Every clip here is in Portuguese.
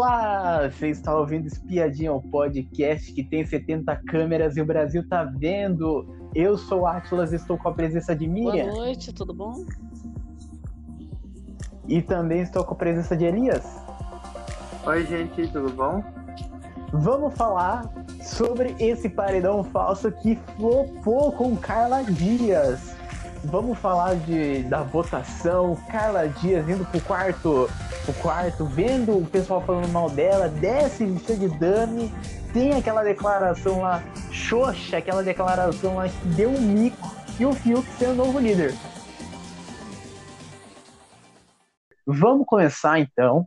Olá! Você está ouvindo Espiadinha, o podcast que tem 70 câmeras e o Brasil tá vendo. Eu sou o Atlas e estou com a presença de Miriam. Boa noite, tudo bom? E também estou com a presença de Elias. Oi, gente, tudo bom? Vamos falar sobre esse paredão falso que flopou com Carla Dias. Vamos falar de, da votação, Carla Dias indo pro quarto o quarto, vendo o pessoal falando mal dela, desce lista de dame, tem aquela declaração lá, xoxa, aquela declaração lá que deu um mico e o Fiuk ser o novo líder. Vamos começar então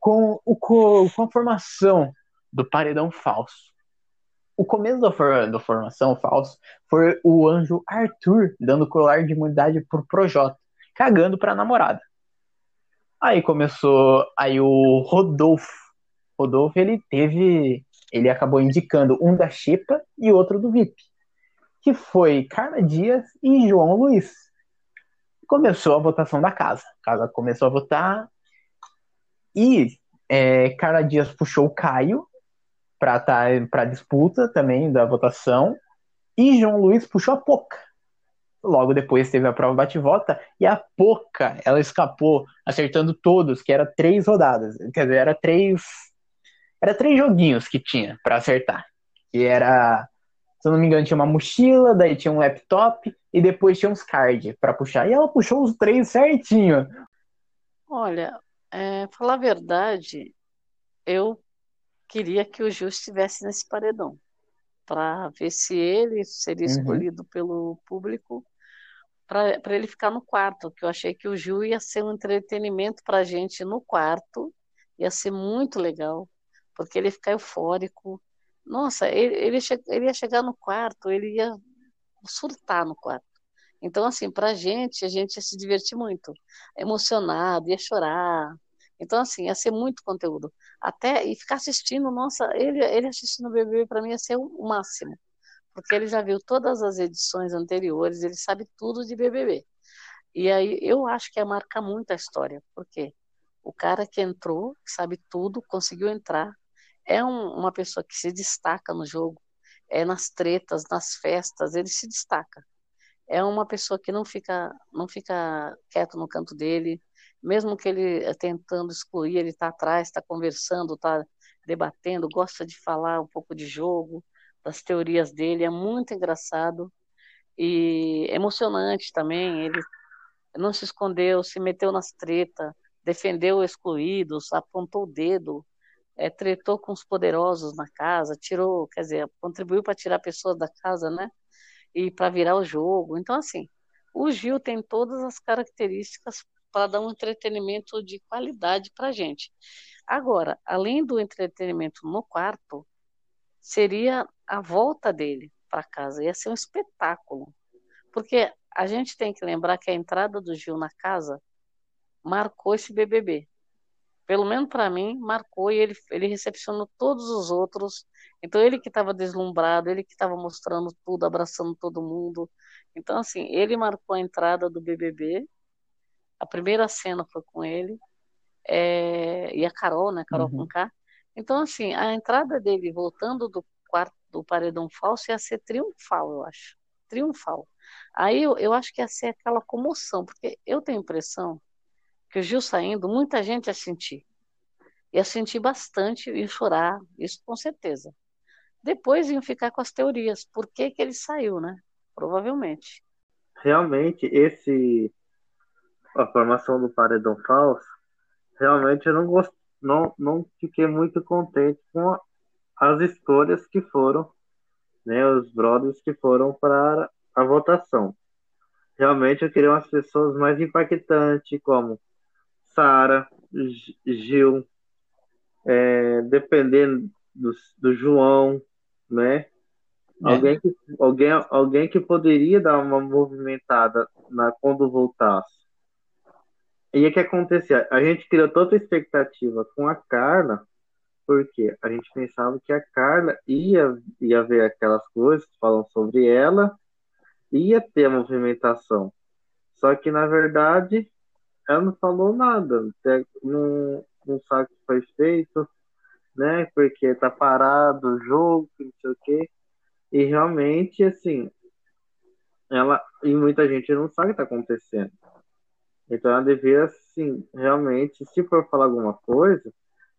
com, o, com a formação do paredão falso. O começo da, for, formação falso foi o anjo Arthur dando colar de imunidade pro Projota, cagando pra namorada. Aí começou, aí o Rodolfo, Rodolfo ele teve, ele acabou indicando um da Xepa e outro do VIP, que foi Carla Dias e João Luiz. Começou a votação da casa, a casa começou a votar e é, Carla Dias puxou o Caio para tá, para disputa também da votação e João Luiz puxou a Poca. Logo depois teve a prova bate-volta e a Poca, ela escapou acertando todos, que era três rodadas. Quer dizer, era três era três joguinhos que tinha para acertar. Que era, se eu não me engano, tinha uma mochila, daí tinha um laptop e depois tinha uns cards para puxar. E ela puxou os três certinho. Olha, é, falar a verdade, eu queria que o Gil estivesse nesse paredão para ver se ele seria uhum. escolhido uhum. pelo público para ele ficar no quarto, que eu achei que o Gil ia ser um entretenimento para a gente no quarto, ia ser muito legal, porque ele ia ficar eufórico. Nossa, ele, ele, ele ia chegar no quarto, ele ia surtar no quarto. Então, assim, para a gente, a gente ia se divertir muito, emocionado, ia chorar. Então, assim, ia ser muito conteúdo. Até, e ficar assistindo, nossa, ele, ele assistindo o bebê, para mim, ia ser o máximo porque ele já viu todas as edições anteriores, ele sabe tudo de BBB. E aí eu acho que é marca muito a história, porque o cara que entrou, sabe tudo, conseguiu entrar, é um, uma pessoa que se destaca no jogo, é nas tretas, nas festas, ele se destaca. É uma pessoa que não fica, não fica quieto no canto dele, mesmo que ele eh, tentando excluir, ele está atrás, está conversando, está debatendo, gosta de falar um pouco de jogo das teorias dele, é muito engraçado e emocionante também. Ele não se escondeu, se meteu nas tretas, defendeu excluídos, apontou o dedo, é, tretou com os poderosos na casa, tirou, quer dizer, contribuiu para tirar pessoas da casa, né? E para virar o jogo. Então, assim, o Gil tem todas as características para dar um entretenimento de qualidade para gente. Agora, além do entretenimento no quarto, seria a volta dele para casa. Ia ser um espetáculo. Porque a gente tem que lembrar que a entrada do Gil na casa marcou esse BBB. Pelo menos para mim, marcou e ele, ele recepcionou todos os outros. Então, ele que estava deslumbrado, ele que estava mostrando tudo, abraçando todo mundo. Então, assim, ele marcou a entrada do BBB. A primeira cena foi com ele. É, e a Carol, né? Carol uhum. com K. Então, assim, a entrada dele voltando do quarto do paredão falso ia ser triunfal, eu acho. Triunfal. Aí eu, eu acho que ia ser aquela comoção, porque eu tenho a impressão que o Gil saindo, muita gente ia sentir. Ia sentir bastante e chorar, isso com certeza. Depois iam ficar com as teorias, por que, que ele saiu, né? Provavelmente. Realmente, esse a formação do paredão falso, realmente eu não gosto, não, não fiquei muito contente com a, as escolhas que foram, né, os brothers que foram para a votação. Realmente eu queria umas pessoas mais impactantes, como Sara, Gil, é, dependendo do, do João, né? É. Alguém, que, alguém, alguém que poderia dar uma movimentada na, quando voltasse. E o que acontecia? A gente criou toda a expectativa com a Carla, porque a gente pensava que a Carla ia, ia ver aquelas coisas que falam sobre ela, ia ter a movimentação. Só que, na verdade, ela não falou nada, não, não sabe o que foi feito, né? Porque tá parado o jogo, não sei o quê. E realmente, assim, ela e muita gente não sabe o que está acontecendo. Então ela deveria, assim, realmente, se for falar alguma coisa,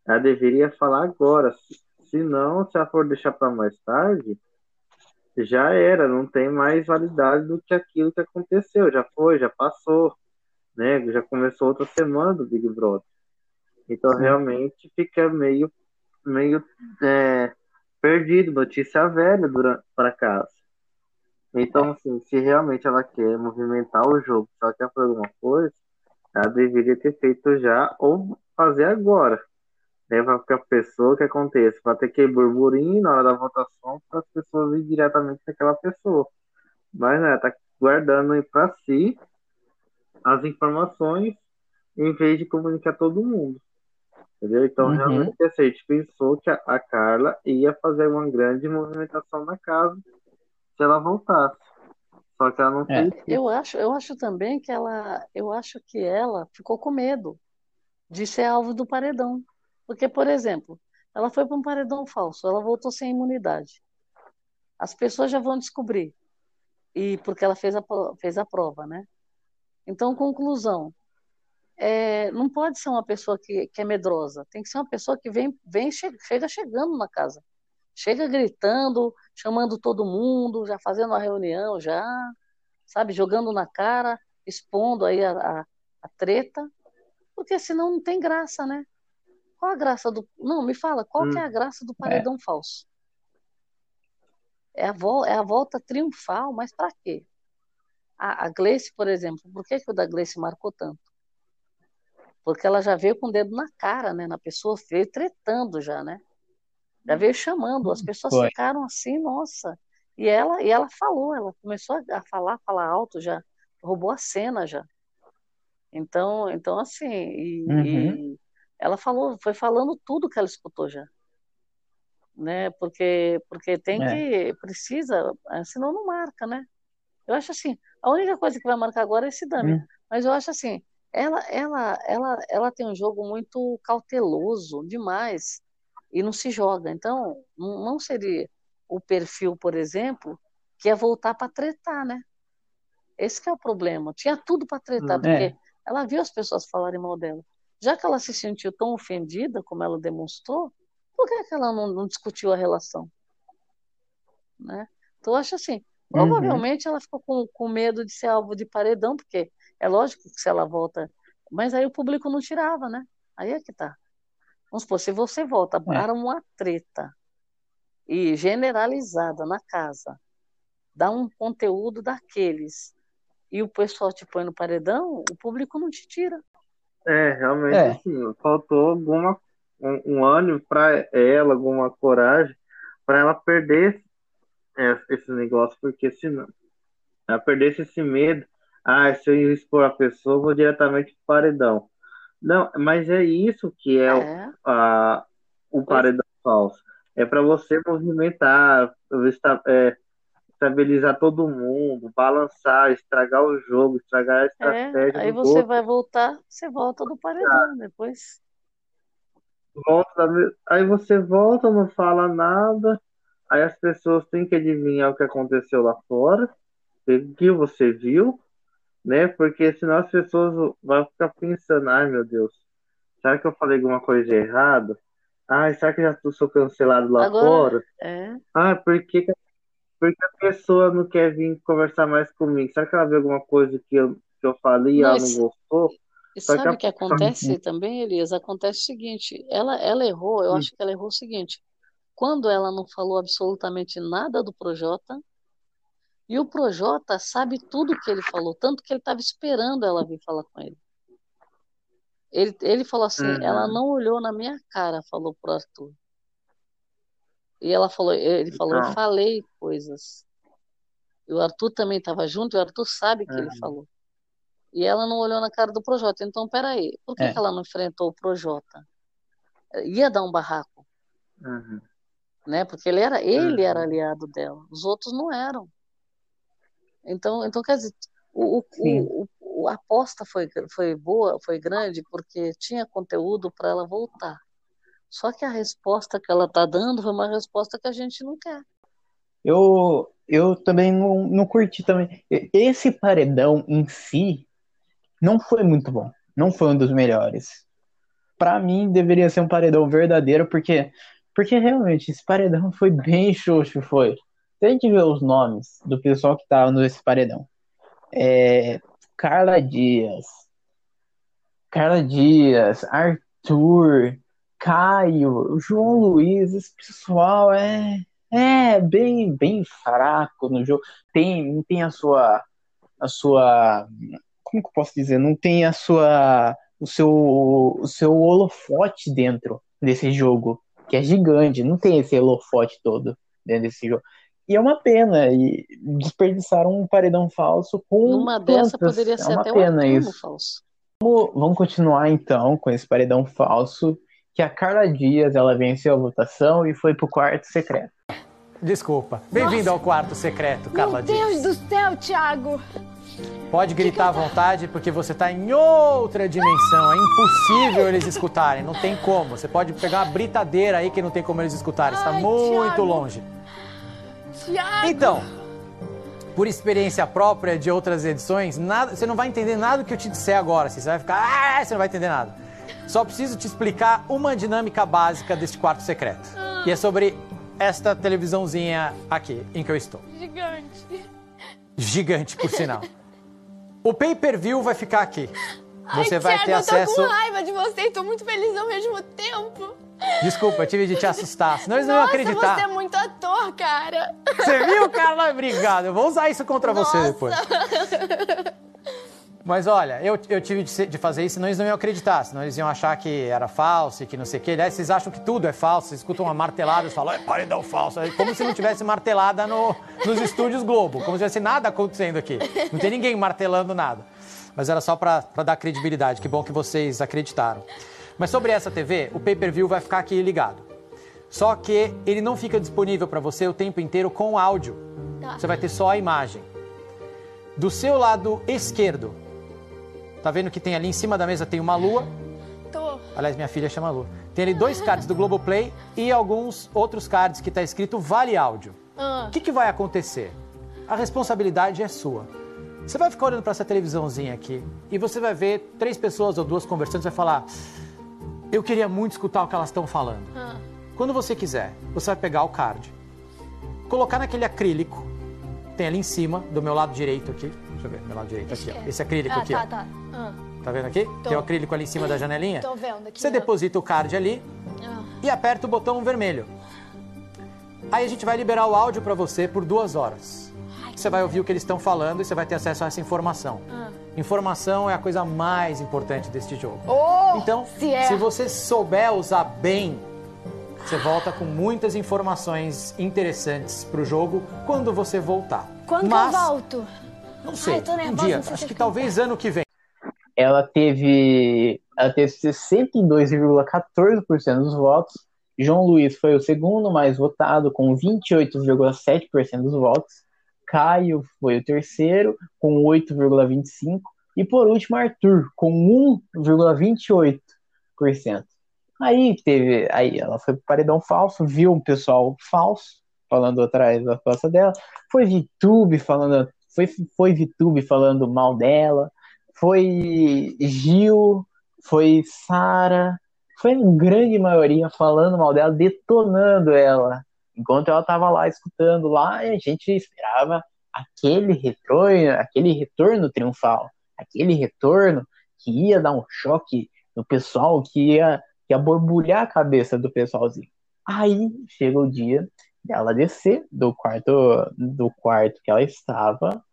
ela deveria falar agora. Se não, se ela for deixar para mais tarde, já era, não tem mais validade do que aquilo que aconteceu. Já foi, já passou, né? Já começou outra semana do Big Brother. Então Sim. realmente fica meio, meio é, perdido, notícia velha para casa. Então, assim, se realmente ela quer movimentar o jogo, se ela quer fazer alguma coisa, ela deveria ter feito já ou fazer agora. Né, para a pessoa que aconteça, para ter aquele burburinho na hora da votação, para as pessoas ir diretamente para aquela pessoa. Mas né, tá guardando para si as informações em vez de comunicar todo mundo. Entendeu? Então, uhum. realmente, assim, a gente pensou que a, a Carla ia fazer uma grande movimentação na casa se ela voltasse. Só que ela não é. fez. Eu acho, eu acho também que ela, eu acho que ela ficou com medo de ser alvo do paredão. Porque, por exemplo, ela foi para um paredão falso, ela voltou sem imunidade. As pessoas já vão descobrir. E porque ela fez a, fez a prova, né? Então, conclusão. É, não pode ser uma pessoa que, que é medrosa. Tem que ser uma pessoa que vem, vem chega chegando na casa. Chega gritando, chamando todo mundo, já fazendo uma reunião, já, sabe, jogando na cara, expondo aí a, a, a treta, porque senão não tem graça, né? Qual a graça do. Não, me fala, qual hum. que é a graça do paredão é. falso? É a, vo... é a volta triunfal, mas para quê? A, a Gleice, por exemplo, por que, que o da Gleice marcou tanto? Porque ela já veio com o dedo na cara, né? Na pessoa, veio tretando já, né? Já veio chamando, as pessoas Foi. ficaram assim, nossa. E ela, e ela falou, ela começou a falar, falar alto já, roubou a cena já. Então, então assim, e, uhum. e ela falou, foi falando tudo que ela escutou já. Né? Porque, porque tem é. que, precisa, eh, senão não marca, né? Eu acho assim, a única coisa que vai marcar agora é esse dummy. Uhum. Mas eu acho assim, ela, ela, ela, ela tem um jogo muito cauteloso demais e não se joga. Então, não seria o perfil, por exemplo, que é voltar para tretar, né? Esse é o problema. Tinha tudo para tretar, hum, porque é. ela viu as pessoas falarem mal dela. Já que ela se sentiu tão ofendida, como ela demonstrou, por que, que ela não, não discutiu a relação? Né? Então, eu acho assim, uhum. provavelmente uhum. ela ficou com, com medo de ser alvo de paredão, porque é lógico que se ela volta. Mas aí o público não tirava, né? Aí é que tá. Vamos supor, se você volta é. para uma treta e generalizada na casa, dá um conteúdo daqueles e o pessoal te põe no paredão, o público não te tira. É, realmente, é. Assim, faltou alguma um, um ânimo para ela, alguma coragem para ela perder esse negócio, porque senão ela perdesse esse medo, ah, se eu expor a pessoa, vou diretamente para o paredão. Não, mas é isso que é, é. A, o paredão falso. É para você movimentar, é, estabilizar todo mundo, balançar, estragar o jogo, estragar a estratégia. É, aí você vai voltar, você volta do paredão depois. Volta, aí você volta, não fala nada, aí as pessoas têm que adivinhar o que aconteceu lá fora, o que você viu, né? Porque senão as pessoas vão ficar pensando, ai meu Deus, será que eu falei alguma coisa errada? Ai, será que já sou cancelado lá Agora, fora? É. Ah, por que, porque a pessoa não quer vir conversar mais comigo? Será que ela viu alguma coisa que eu, que eu falei e ela não gostou? E sabe o que, que acontece também, Elias? Acontece o seguinte, ela, ela errou, eu hum. acho que ela errou o seguinte, quando ela não falou absolutamente nada do Projota, e o Projota sabe tudo que ele falou, tanto que ele estava esperando ela vir falar com ele. Ele, ele falou assim, uhum. ela não olhou na minha cara, falou pro Arthur. E ela falou, ele falou, eu falei coisas. E o Arthur também estava junto, e o Arthur sabe que uhum. ele falou. E ela não olhou na cara do Projota. Então, peraí, por que, é. que ela não enfrentou o Projota? Ia dar um barraco. Uhum. Né? Porque ele era, ele era aliado dela, os outros não eram. Então, então quer dizer, o, o, o, a aposta foi, foi boa, foi grande, porque tinha conteúdo para ela voltar. Só que a resposta que ela está dando foi uma resposta que a gente não quer. Eu, eu também não, não curti também. Esse paredão em si não foi muito bom. Não foi um dos melhores. Para mim, deveria ser um paredão verdadeiro, porque, porque realmente esse paredão foi bem xoxo, foi. A gente ver os nomes do pessoal que tava nesse paredão. É, Carla Dias, Carla Dias, Arthur, Caio, João Luiz, esse pessoal é, é bem, bem fraco no jogo. Tem, não tem a sua, a sua, como que eu posso dizer? Não tem a sua, o seu, o seu holofote dentro desse jogo, que é gigante. Não tem esse holofote todo dentro desse jogo. E é uma pena, e desperdiçaram um paredão falso com. Uma dessa poderia ser é uma até pena um isso. falso. Vamos, vamos continuar então com esse paredão falso que a Carla Dias ela venceu a votação e foi pro quarto secreto. Desculpa. Bem-vindo ao quarto secreto, Carla Dias. Meu Deus do céu, Thiago! Pode gritar à vontade porque você está em outra dimensão. É impossível eles escutarem, não tem como. Você pode pegar uma britadeira aí que não tem como eles escutarem. Está muito Thiago. longe. Thiago. Então, por experiência própria de outras edições, nada, você não vai entender nada do que eu te disser agora. Você vai ficar, ah, você não vai entender nada. Só preciso te explicar uma dinâmica básica deste quarto secreto. Ah. E é sobre esta televisãozinha aqui em que eu estou. Gigante. Gigante, por sinal. O pay-per-view vai ficar aqui. Você Ai, vai Thiago, ter acesso. Eu tô com raiva de você e tô muito feliz ao mesmo tempo. Desculpa, eu tive de te assustar, senão eles não iam acreditar. você é muito ator, cara. Você viu, Carla? Obrigado. Eu vou usar isso contra Nossa. você depois. Mas olha, eu, eu tive de, de, fazer isso, senão eles não iam acreditar, senão eles iam achar que era falso e que não sei o quê. Aliás, vocês acham que tudo é falso, vocês escutam uma martelada e falam, é paredão falso. Como se não tivesse martelada no, nos estúdios Globo, como se tivesse nada acontecendo aqui. Não tem ninguém martelando nada. Mas era só para dar credibilidade, que bom que vocês acreditaram. Mas sobre essa TV, o pay-per-view vai ficar aqui ligado. Só que ele não fica disponível para você o tempo inteiro com áudio. Tá. Você vai ter só a imagem. Do seu lado esquerdo, Tá vendo que tem ali em cima da mesa tem uma lua? Tô. Aliás, minha filha chama lua. Tem ali dois cards do Globoplay e alguns outros cards que tá escrito Vale Áudio. Ah. O que, que vai acontecer? A responsabilidade é sua. Você vai ficar olhando para essa televisãozinha aqui e você vai ver três pessoas ou duas conversando e vai falar: Eu queria muito escutar o que elas estão falando. Ah. Quando você quiser, você vai pegar o card, colocar naquele acrílico, tem ali em cima, do meu lado direito aqui. Deixa eu ver, meu lado direito aqui, ó. Esse acrílico ah, aqui, tá, ó. Tá. Ah. Tá vendo aqui? Tô. Tem o acrílico ali em cima da janelinha. Tô vendo aqui. Você deposita o card ali ah. e aperta o botão vermelho. Aí a gente vai liberar o áudio para você por duas horas. Ai, você vai ouvir o que eles estão falando e você vai ter acesso a essa informação. Ah. Informação é a coisa mais importante deste jogo. Oh, então, se, é. se você souber usar bem, você volta com muitas informações interessantes para o jogo quando você voltar. Quando Mas, eu volto? Não sei. Ai, nervosa, um dia, acho que talvez ano que vem. Ela teve, ela teve 62,14% dos votos. João Luiz foi o segundo mais votado, com 28,7% dos votos. Caio foi o terceiro, com 8,25%. E por último, Arthur, com 1,28%. Aí teve. Aí ela foi pro paredão falso, viu um pessoal falso falando atrás da costa dela. Foi VTube falando foi, foi Vitube falando mal dela, foi Gil, foi Sara, foi a grande maioria falando mal dela, detonando ela. Enquanto ela estava lá escutando lá, a gente esperava aquele retorno, aquele retorno triunfal, aquele retorno que ia dar um choque no pessoal, que ia, ia borbulhar a cabeça do pessoalzinho. Aí chega o dia dela descer do quarto do quarto que ela estava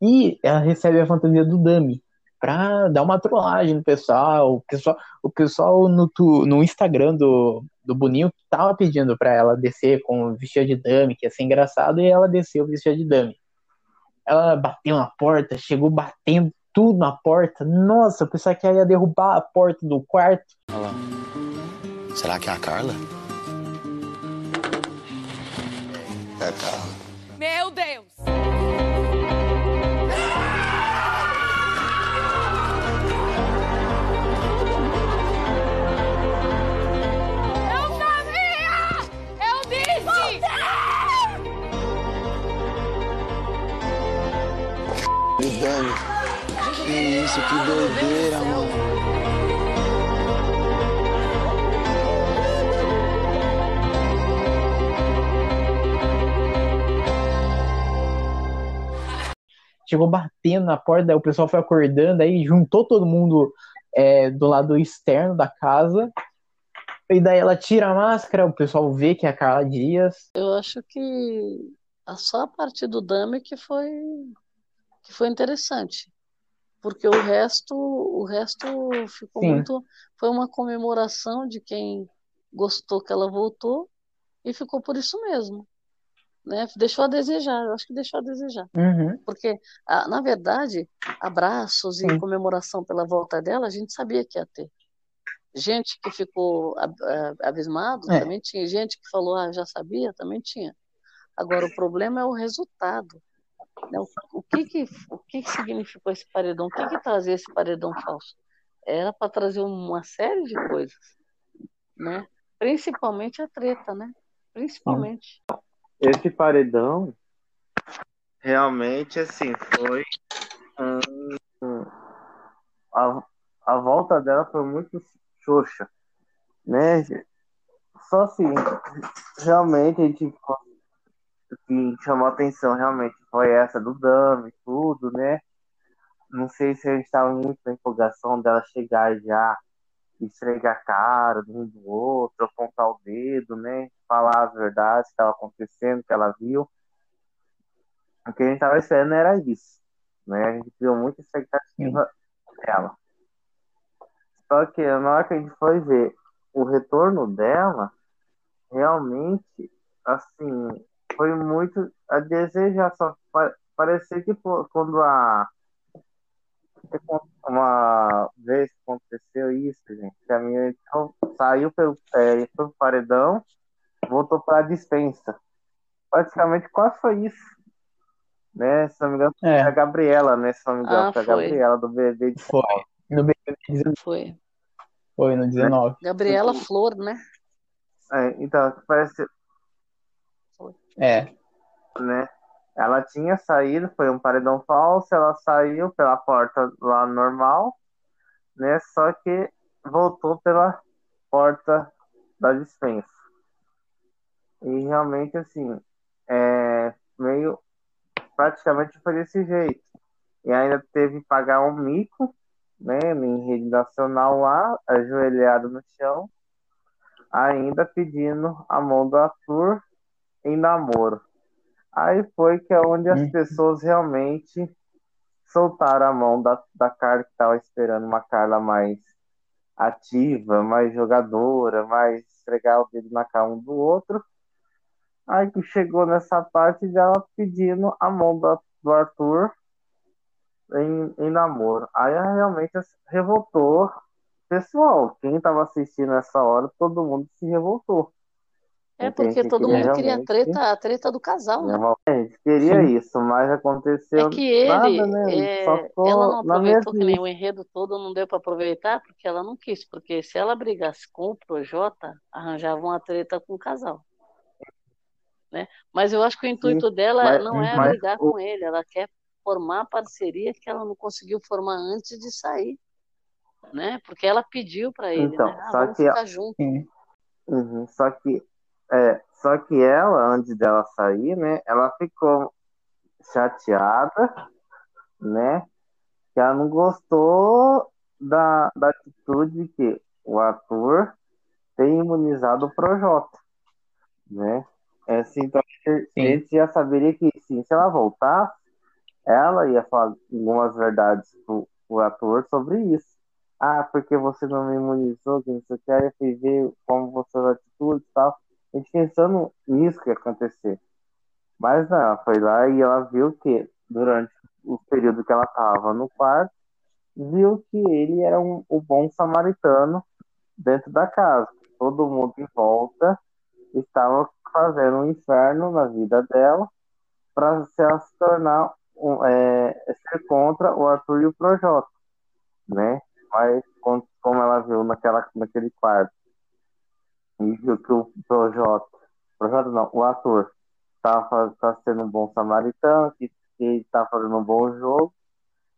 e ela recebe a fantasia do Dami pra dar uma trollagem no pessoal. O pessoal, o pessoal no, no Instagram do, do Boninho tava pedindo pra ela descer com vestido de Dami, que ia ser engraçado, e ela desceu o vestido de Dami. Ela bateu na porta, chegou batendo tudo na porta. Nossa, eu pensava que ela ia derrubar a porta do quarto. Olha lá. Será que é a Carla? É a Carla. Meu Deus! dane. Que isso, que doideira, mano. Chegou batendo na porta, daí o pessoal foi acordando, aí juntou todo mundo é, do lado externo da casa. E daí ela tira a máscara, o pessoal vê que é a Carla Dias. Eu acho que a- só a parte do Dami que foi que foi interessante, porque o resto o resto ficou Sim. muito foi uma comemoração de quem gostou que ela voltou e ficou por isso mesmo, né? Deixou a desejar, eu acho que deixou a desejar. Uhum. Porque, na verdade, abraços e Sim. comemoração pela volta dela, a gente sabia que ia ter. Gente que ficou ah, abismado, É. também tinha. Gente que falou, ah, já sabia, também tinha. Agora, o problema é o resultado. O, que que, o que que significou esse paredão? O que que trazia esse paredão falso? Era para trazer uma série de coisas, né? Principalmente a treta, né? Principalmente. Esse paredão realmente assim foi a, a volta dela foi muito xoxa, né? Só assim, realmente a gente que chamou atenção realmente foi essa do Dami, tudo, né? Não sei se a gente estava muito na empolgação dela chegar já e esfregar a cara de um do outro, apontar o dedo, né? Falar as verdades que estava acontecendo, que ela viu. O que a gente estava esperando era isso, né? A gente criou muita expectativa dela. Só que na hora que a gente foi ver o retorno dela, realmente, assim, foi muito a desejar. Só pa- parecia que pô, quando a uma vez que aconteceu isso, gente, que a minha então, saiu pelo, é, foi pro paredão, voltou para a dispensa. Praticamente quase foi isso. Né? Se não me engano, foi É. a Gabriela, né? Se não me engano, Ah, foi a. Gabriela do BBB de Foi. No BBB 19, Foi. foi no 19. Gabriela Flor, né? É, então, parece, É. né? Ela tinha saído, foi um paredão falso, ela saiu pela porta lá normal, né? Só que voltou pela porta da dispensa. E realmente, assim, é meio. Praticamente foi desse jeito. E ainda teve que pagar um mico, né? Em rede nacional lá, ajoelhado no chão, ainda pedindo a mão do Arthur em namoro. Aí foi que é onde as Hum. pessoas realmente soltaram a mão da, da Carla que estava esperando uma Carla mais ativa, mais jogadora, mais esfregar o dedo na cara um do outro. Aí que chegou nessa parte dela pedindo a mão do, do Arthur em, em namoro. Aí realmente revoltou. Pessoal, quem estava assistindo essa hora, todo mundo se revoltou. É porque que todo mundo queria treta, a treta do casal, né? A gente queria Sim. isso, mas aconteceu É que ele, nada, né? é, ela não aproveitou que nem o enredo todo, não deu para aproveitar porque ela não quis, porque se ela brigasse com o Projota, arranjava uma treta com o casal, né? Mas eu acho que o intuito dela mas- não é brigar o- com ele, ela quer formar a parceria que ela não conseguiu formar antes de sair, né? Porque ela pediu para ele, Então, né? Ah, só vamos que- ficar juntos. Sim. Uhum, Só que, é, só que ela, antes dela sair, né? Ela ficou chateada, né? Que ela não gostou da, da atitude que o ator tem imunizado o Projota, né? É, assim, então, a gente já saberia que sim, se ela voltar, ela ia falar algumas verdades pro, pro ator sobre isso. Ah, porque você não me imunizou, que não sei o que, aí eu fui ver como você atitude e tal. A gente pensando nisso que ia acontecer. Mas não, ela foi lá e ela viu que durante o período que ela estava no quarto, viu que ele era um, o bom samaritano dentro da casa. Todo mundo em volta estava fazendo um inferno na vida dela para se tornar um, é, ser contra o Arthur e o Projota, né? Mas com- como ela viu naquela, naquele quarto e viu que o Projota, Projota não, o Arthur estava tá sendo um bom samaritano, que, que ele estava fazendo um bom jogo,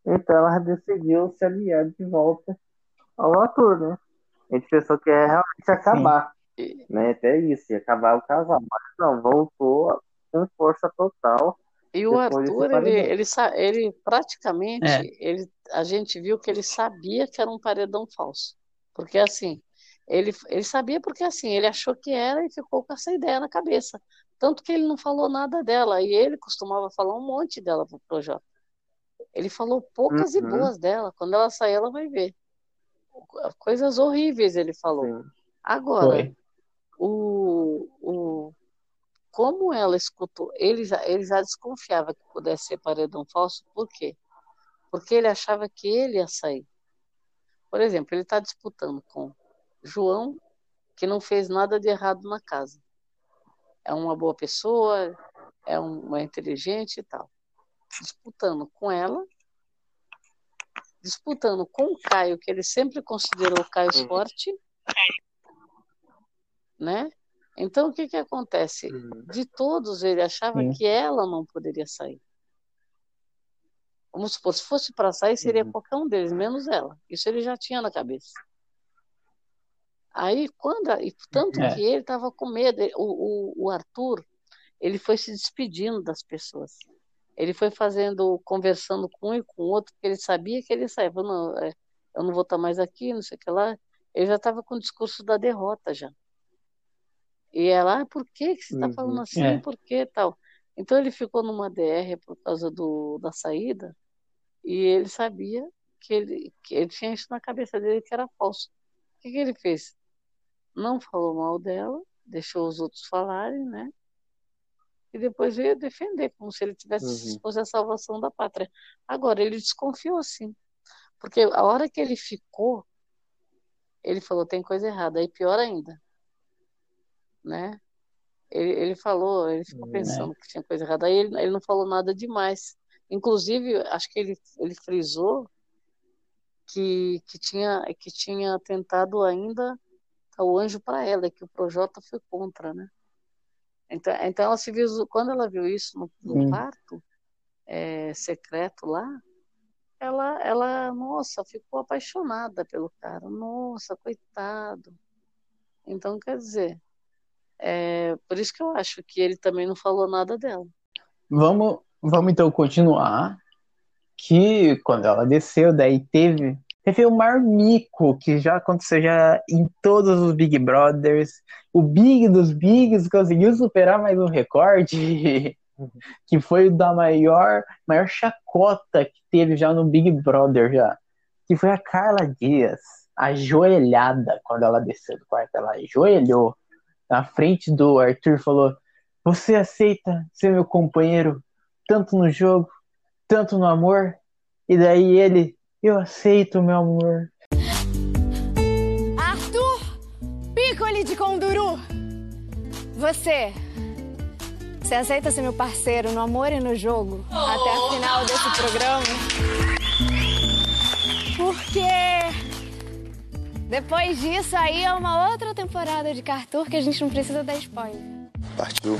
Então ela decidiu se aliar de volta ao ator, né? A gente pensou que ia realmente acabar, E- né? Até isso, ia acabar o casal. Mas não, voltou com força total. E o Arthur, ele, ele, ele praticamente, É. ele, a gente viu que ele sabia que era um paredão falso. Porque assim, ele, ele sabia porque assim, ele achou que era e ficou com essa ideia na cabeça. Tanto que ele não falou nada dela. E ele costumava falar um monte dela pro Projota. Ele falou poucas e Uhum. boas dela. Quando ela sair, ela vai ver. Coisas horríveis ele falou. Sim. Agora, Foi. o, o, como ela escutou, ele já, ele já desconfiava que pudesse ser paredão falso, por quê? Porque ele achava que ele ia sair. Por exemplo, ele está disputando com João, que não fez nada de errado na casa. É uma boa pessoa, é um, é inteligente e tal. Disputando com ela, disputando com o Caio, que ele sempre considerou o Caio Uhum. forte, né? Então, o que que acontece? Uhum. De todos, ele achava Sim. que ela não poderia sair. Vamos supor, se fosse para sair, seria Uhum. qualquer um deles, menos ela. Isso ele já tinha na cabeça. Aí, quando. Tanto É. que ele estava com medo. O, o, o Arthur, ele foi se despedindo das pessoas. Ele foi fazendo, conversando com um e com outro, porque ele sabia que ele. Falou, não, é, eu não vou estar mais aqui, não sei o que lá. Ele já estava com o discurso da derrota já. E ela, ah, por que que você está Uhum. falando assim? É. Por que tal? Então ele ficou numa DR por causa do, da saída e ele sabia que ele, que ele tinha isso na cabeça dele que era falso. O que que ele fez? Não falou mal dela, deixou os outros falarem, né? E depois veio defender, como se ele tivesse Uhum. fosse a salvação da pátria. Agora, ele desconfiou sim. Porque a hora que ele ficou, ele falou, tem coisa errada. Aí pior ainda, né? Ele, ele falou, ele ficou Uhum. pensando que tinha coisa errada. Aí ele, ele não falou nada demais. Inclusive, acho que ele, ele frisou que, que, tinha, que tinha tentado ainda o anjo para ela, que o Projota foi contra, né? Então, então ela se viu, quando ela viu isso no, no quarto é, secreto lá, ela, ela, nossa, ficou apaixonada pelo cara. Nossa, coitado. Então, quer dizer, é, por isso que eu acho que ele também não falou nada dela. Vamos, vamos então continuar. Que quando ela desceu, daí teve, teve o maior mico que já aconteceu já em todos os Big Brothers. O Big dos Bigs conseguiu superar mais um recorde, que foi o da maior, maior chacota que teve já no Big Brother já. Que foi a Carla Dias, ajoelhada quando ela desceu do quarto. Ela ajoelhou na frente do Arthur e falou: Você aceita ser meu companheiro tanto no jogo, tanto no amor? E daí ele: Eu aceito, meu amor. Arthur Piccoli de Conduru. Você. Você aceita ser meu parceiro no amor e no jogo? Até a final desse programa? Porque depois disso aí é uma outra temporada de Cartour que a gente não precisa dar spoiler. Partiu.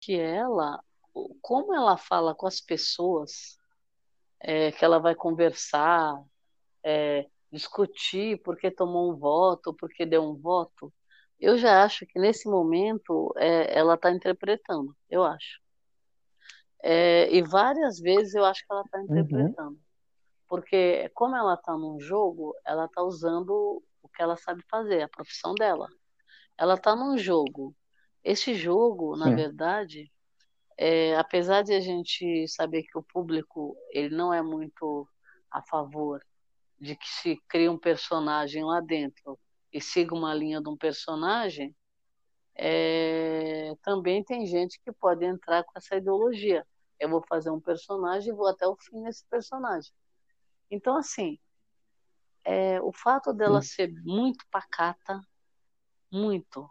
que ela, como ela fala com as pessoas, é, que ela vai conversar, é, discutir porque tomou um voto, porque deu um voto, eu já acho que nesse momento é, ela está interpretando, eu acho. É, e várias vezes eu acho que ela está interpretando. Porque como ela está num jogo, ela está usando o que ela sabe fazer, a profissão dela. Ela está num jogo. Esse jogo, na Sim. verdade, é, apesar de a gente saber que o público ele não é muito a favor de que se crie um personagem lá dentro e siga uma linha de um personagem, é, também tem gente que pode entrar com essa ideologia. Eu vou fazer um personagem e vou até o fim nesse personagem. Então, assim, é, o fato dela ser muito pacata, muito,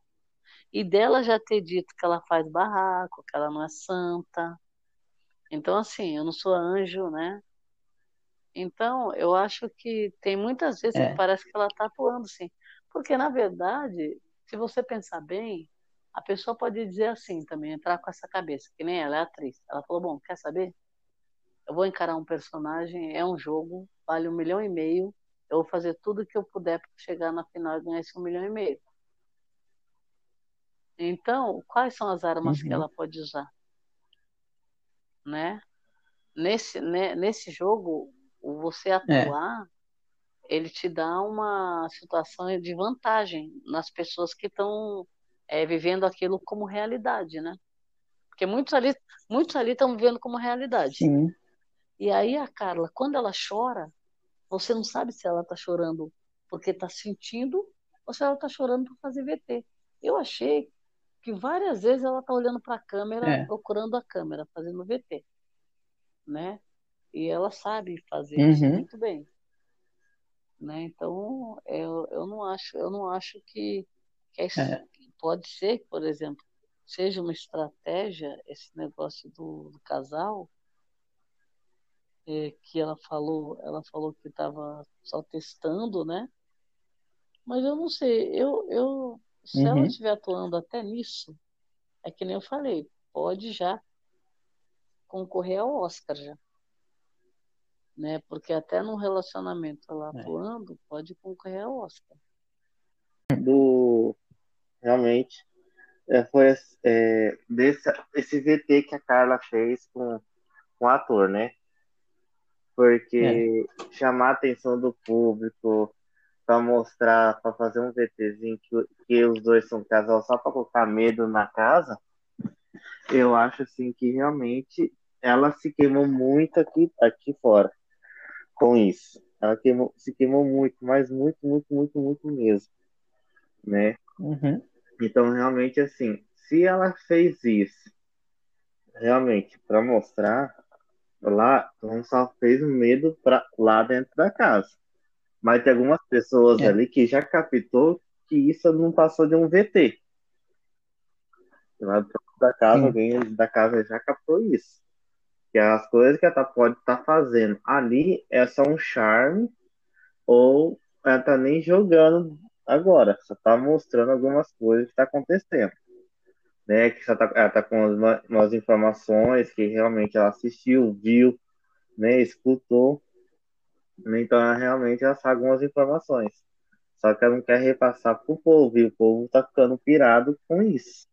e dela já ter dito que ela faz barraco, que ela não é santa. Então, assim, eu não sou anjo, né? Então, eu acho que tem muitas vezes É. que parece que ela está atuando, sim. Porque, na verdade, se você pensar bem, A pessoa pode dizer assim também, entrar com essa cabeça, que nem ela é atriz. Ela falou, bom, quer saber? Eu vou encarar um personagem, é um jogo, vale um milhão e meio, eu vou fazer tudo o que eu puder para chegar na final e ganhar esse um milhão e meio. Então, quais são as armas uhum. que ela pode usar? Né? Nesse, né, nesse jogo, você é. atuar, é. ele te dá uma situação de vantagem nas pessoas que estão é, vivendo aquilo como realidade, né? Porque muitos ali, muitos ali estão vivendo como realidade. Sim. E aí a Carla, quando ela chora, você não sabe se ela está chorando porque está sentindo ou se ela está chorando por fazer VT. Eu achei que várias vezes ela está olhando para a câmera, é. procurando a câmera, fazendo VT, né? E ela sabe fazer uhum. isso muito bem, né? Então eu, eu não acho eu não acho que, que é. pode ser, por exemplo, seja uma estratégia esse negócio do, do casal é, que ela falou ela falou que estava só testando, né? Mas eu não sei, eu, eu se uhum. ela estiver atuando até nisso, é que nem eu falei, pode já concorrer ao Oscar já. Né? Porque até num relacionamento ela é. atuando, pode concorrer ao Oscar. Do realmente é, foi é, desse, esse VT que a Carla fez com, com o ator, né? Porque é. chamar a atenção do público, para mostrar, para fazer um VTzinho que, que os dois são casal só para colocar medo na casa, eu acho assim que realmente ela se queimou muito aqui, aqui fora com isso. Ela queimou, se queimou muito, mas muito, muito, muito, muito mesmo, né? Uhum. Então realmente assim, se ela fez isso realmente para mostrar lá, então só fez medo para lá dentro da casa. Mas tem algumas pessoas é. ali que já captou que isso não passou de um VT. Lá da casa, Sim. alguém da casa já captou isso. Que as coisas que ela pode estar tá fazendo ali é só um charme ou ela tá nem jogando agora, só tá mostrando algumas coisas que tá acontecendo. Né, que tá, ela tá com umas, umas informações que realmente ela assistiu, viu, né, escutou então, ela realmente ela sabe algumas informações. Só que ela não quer repassar pro povo, e o povo tá ficando pirado com isso.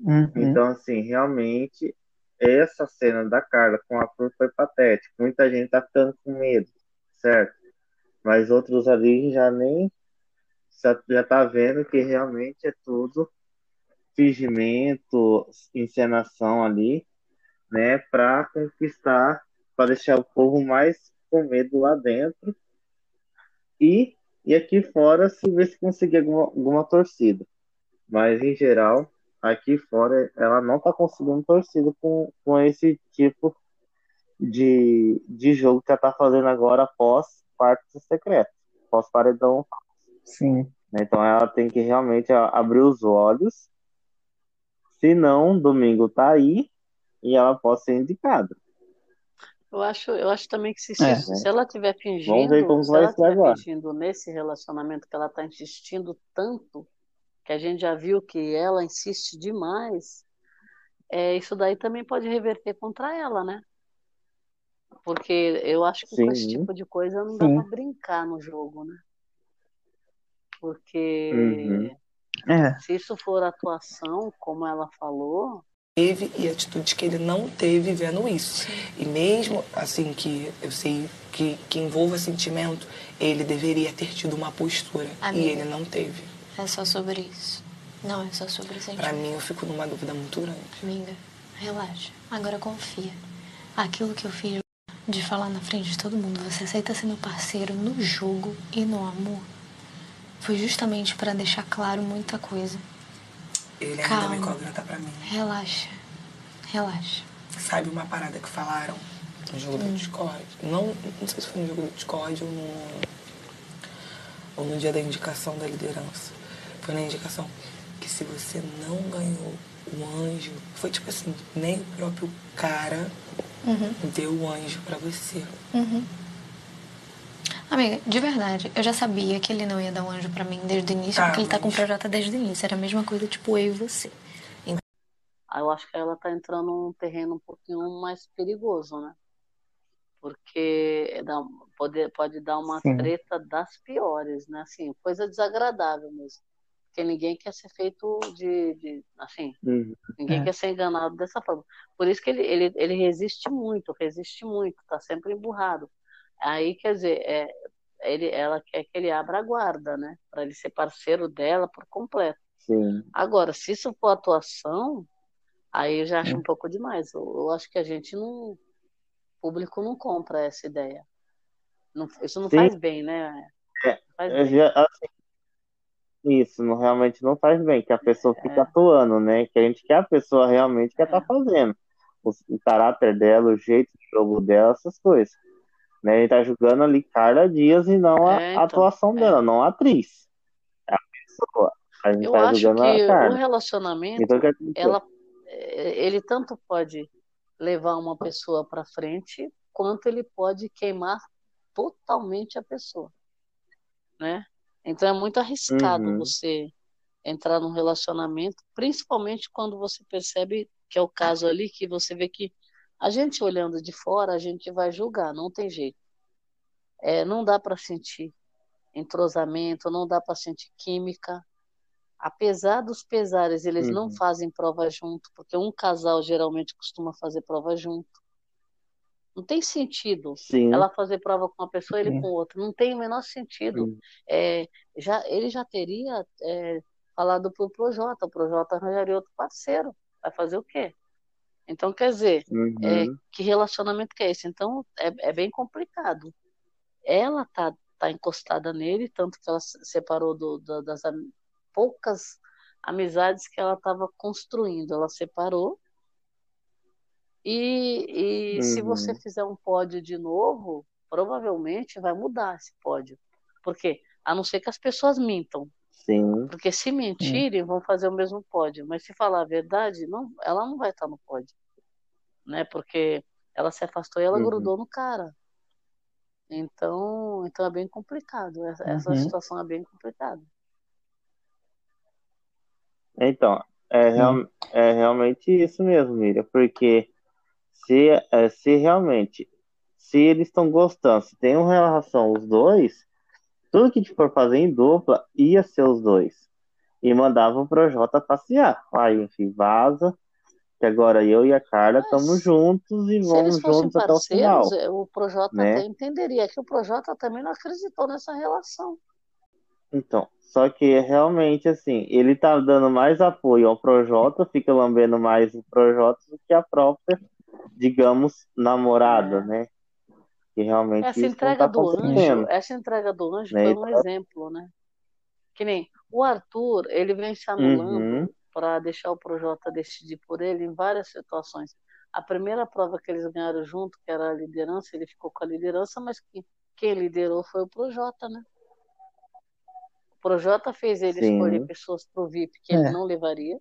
Uhum. Então, assim, realmente, essa cena da Carla com a Flor foi patética. Muita gente tá ficando com medo, certo? Mas outros ali já nem já tá vendo que realmente é tudo fingimento, encenação ali, né, para conquistar, para deixar o povo mais com medo lá dentro e, e aqui fora se ver se conseguir alguma, alguma torcida. Mas em geral, aqui fora ela não está conseguindo torcida com, com esse tipo de, de jogo que ela está fazendo agora após quarto secreto, após paredão. Sim. Então ela tem que realmente abrir os olhos. Se não, domingo tá aí e ela pode ser indicada. Eu acho, eu acho também que se, é. se ela estiver fingindo, se ela estiver fingindo nesse relacionamento que ela está insistindo tanto, que a gente já viu que ela insiste demais, é, isso daí também pode reverter contra ela, né? Porque eu acho que Sim. com esse tipo de coisa não dá para brincar no jogo, né? Porque uhum. é. se isso for atuação, como ela falou, teve e atitudes que ele não teve vendo isso. E mesmo assim que eu sei que, que envolva sentimento, ele deveria ter tido uma postura Amiga, e ele não teve. É só sobre isso. Não, é só sobre sentimento. Pra mim, eu fico numa dúvida muito grande. Amiga, relaxa. Agora confia. Aquilo que eu fiz de falar na frente de todo mundo, você aceita ser meu parceiro no jogo e no amor, foi justamente para deixar claro muita coisa. Ele Calma. ainda me cobra tá pra mim. Relaxa. Relaxa. Sabe uma parada que falaram no jogo hum. do Discord? Não, não sei se foi no jogo do Discord ou no, ou no dia da indicação da liderança. Foi na indicação que se você não ganhou o anjo, foi tipo assim, nem o próprio cara uhum. deu o anjo para você. Uhum. Amiga, de verdade, eu já sabia que ele não ia dar um anjo pra mim desde o início, Ah, porque ele tá com o projeto desde o início. Era a mesma coisa, tipo, eu e você. Aí eu acho que ela tá entrando num terreno um pouquinho mais perigoso, né? Porque pode, pode dar uma Sim. treta das piores, né? Assim, coisa desagradável mesmo. Porque ninguém quer ser feito de, de assim, Uhum. ninguém É. quer ser enganado dessa forma. Por isso que ele, ele, ele resiste muito, resiste muito, tá sempre emburrado. Aí, quer dizer, é, ele, ela quer que ele abra a guarda, né? Para ele ser parceiro dela por completo. Sim. Agora, se isso for atuação, aí eu já acho Hum. um pouco demais. Eu, eu acho que a gente não. O público não compra essa ideia. Não- isso não Sim. faz bem, né? É, faz bem. já, assim, isso não, realmente não faz bem, que a pessoa fica atuando, né? Que a gente quer a pessoa realmente que É. tá fazendo. O, o caráter dela, o jeito de jogo dela, essas coisas. Né? Gente tá julgando ali Carla Dias e não a, É, então, atuação é. dela, não a atriz. É a pessoa. A gente Eu tá acho julgando que o relacionamento, Então, que ela, eh, ele tanto pode levar uma pessoa para frente, quanto ele pode queimar totalmente a pessoa, né? Então é muito arriscado Uhum. você entrar num relacionamento, principalmente quando você percebe que é o caso ali, que você vê que a gente olhando de fora, a gente vai julgar, não tem jeito. É, não dá para sentir entrosamento, não dá para sentir química. Apesar dos pesares, eles não Uhum. fazem prova junto, porque um casal geralmente costuma fazer prova junto. Não tem sentido Sim. ela fazer prova com uma pessoa e ele Sim. com outra. Não tem o menor sentido. É, já, ele já teria é, falado pro Projota, o Projota arranjaria outro parceiro. Vai fazer o quê? Então, quer dizer, Uhum. é, que relacionamento que é esse? Então, é, é bem complicado. Ela tá, tá encostada nele, tanto que ela se separou do, do- das am- poucas amizades que ela estava construindo. Ela separou. E, e se Uhum. você fizer um pódio de novo, provavelmente vai mudar esse pódio. Por quê? A não ser que as pessoas mintam. Sim. Porque se mentirem, vão fazer o mesmo pódio. Mas se falar a verdade, não, ela não vai estar no pódio. Né? Porque ela se afastou e ela Uhum. grudou no cara. Então, então é bem complicado. Essa, essa Uhum. situação é bem complicada. Então, é, real- é realmente isso mesmo, Miriam, porque se, é, se realmente, se eles estão gostando, se tem uma relação os dois, tudo que for fazer em dupla ia ser os dois. E mandava o Projota passear. Aí, enfim, vaza, que agora eu e a Carla estamos juntos e Se vamos eles fossem juntos até o final. parceiros, eh, o Projota né? até entenderia. É que o Projota também não acreditou nessa relação. Então, só que realmente assim, ele tá dando mais apoio ao Projota, fica lambendo mais o Projota do que a própria, digamos, namorada, É. né? Que realmente Essa entrega tá do anjo, essa entrega do anjo Né? foi um exemplo, né? Que nem o Arthur, ele vem se anulando Uhum. para deixar o Projota decidir por ele em várias situações. A primeira prova que eles ganharam junto, que era a liderança, ele ficou com a liderança, mas quem, quem liderou foi o Projota, né? O Projota fez ele Sim. escolher pessoas pro VIP que ele É. não levaria,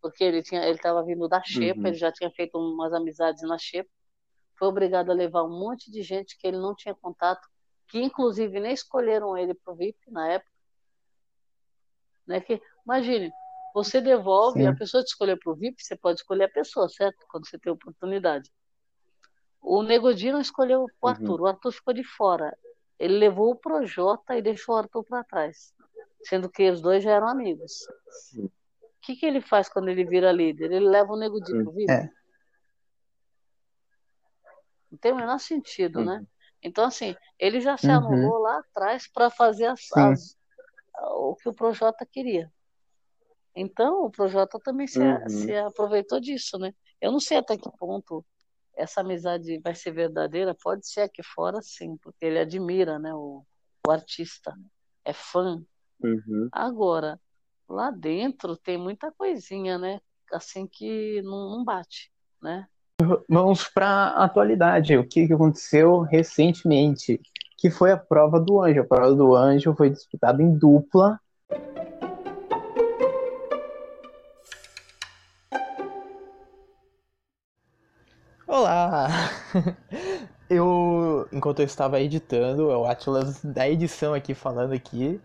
porque ele tinha, ele estava vindo da Xepa, Uhum. ele já tinha feito umas amizades na Xepa, foi obrigado a levar um monte de gente que ele não tinha contato, que inclusive nem escolheram ele pro VIP na época. Né? Que, imagine, você devolve, Sim. a pessoa te escolher pro VIP, você pode escolher a pessoa, certo? Quando você tem oportunidade. O Negodinho não escolheu o Uhum. Arthur, o Arthur ficou de fora. Ele levou o Projota e deixou o Arthur para trás, sendo que os dois já eram amigos. Sim. O que, que ele faz quando ele vira líder? Ele leva o Negodinho pro VIP? É. Não tem o menor sentido, né? Uhum. Então, assim, ele já se Uhum. anulou lá atrás para fazer as, as- o que o Projota queria. Então, o Projota também se, Uhum. se aproveitou disso, né? Eu não sei até que ponto essa amizade vai ser verdadeira. Pode ser aqui fora, sim, porque ele admira, né, o, o artista, é fã. Uhum. Agora, lá dentro tem muita coisinha, né? Assim que não, não bate, né? Vamos para a atualidade. O que aconteceu recentemente? Que foi a prova do anjo. A prova do anjo foi disputada em dupla. Olá! eu, enquanto eu estava editando, é o Atlas da edição aqui falando aqui,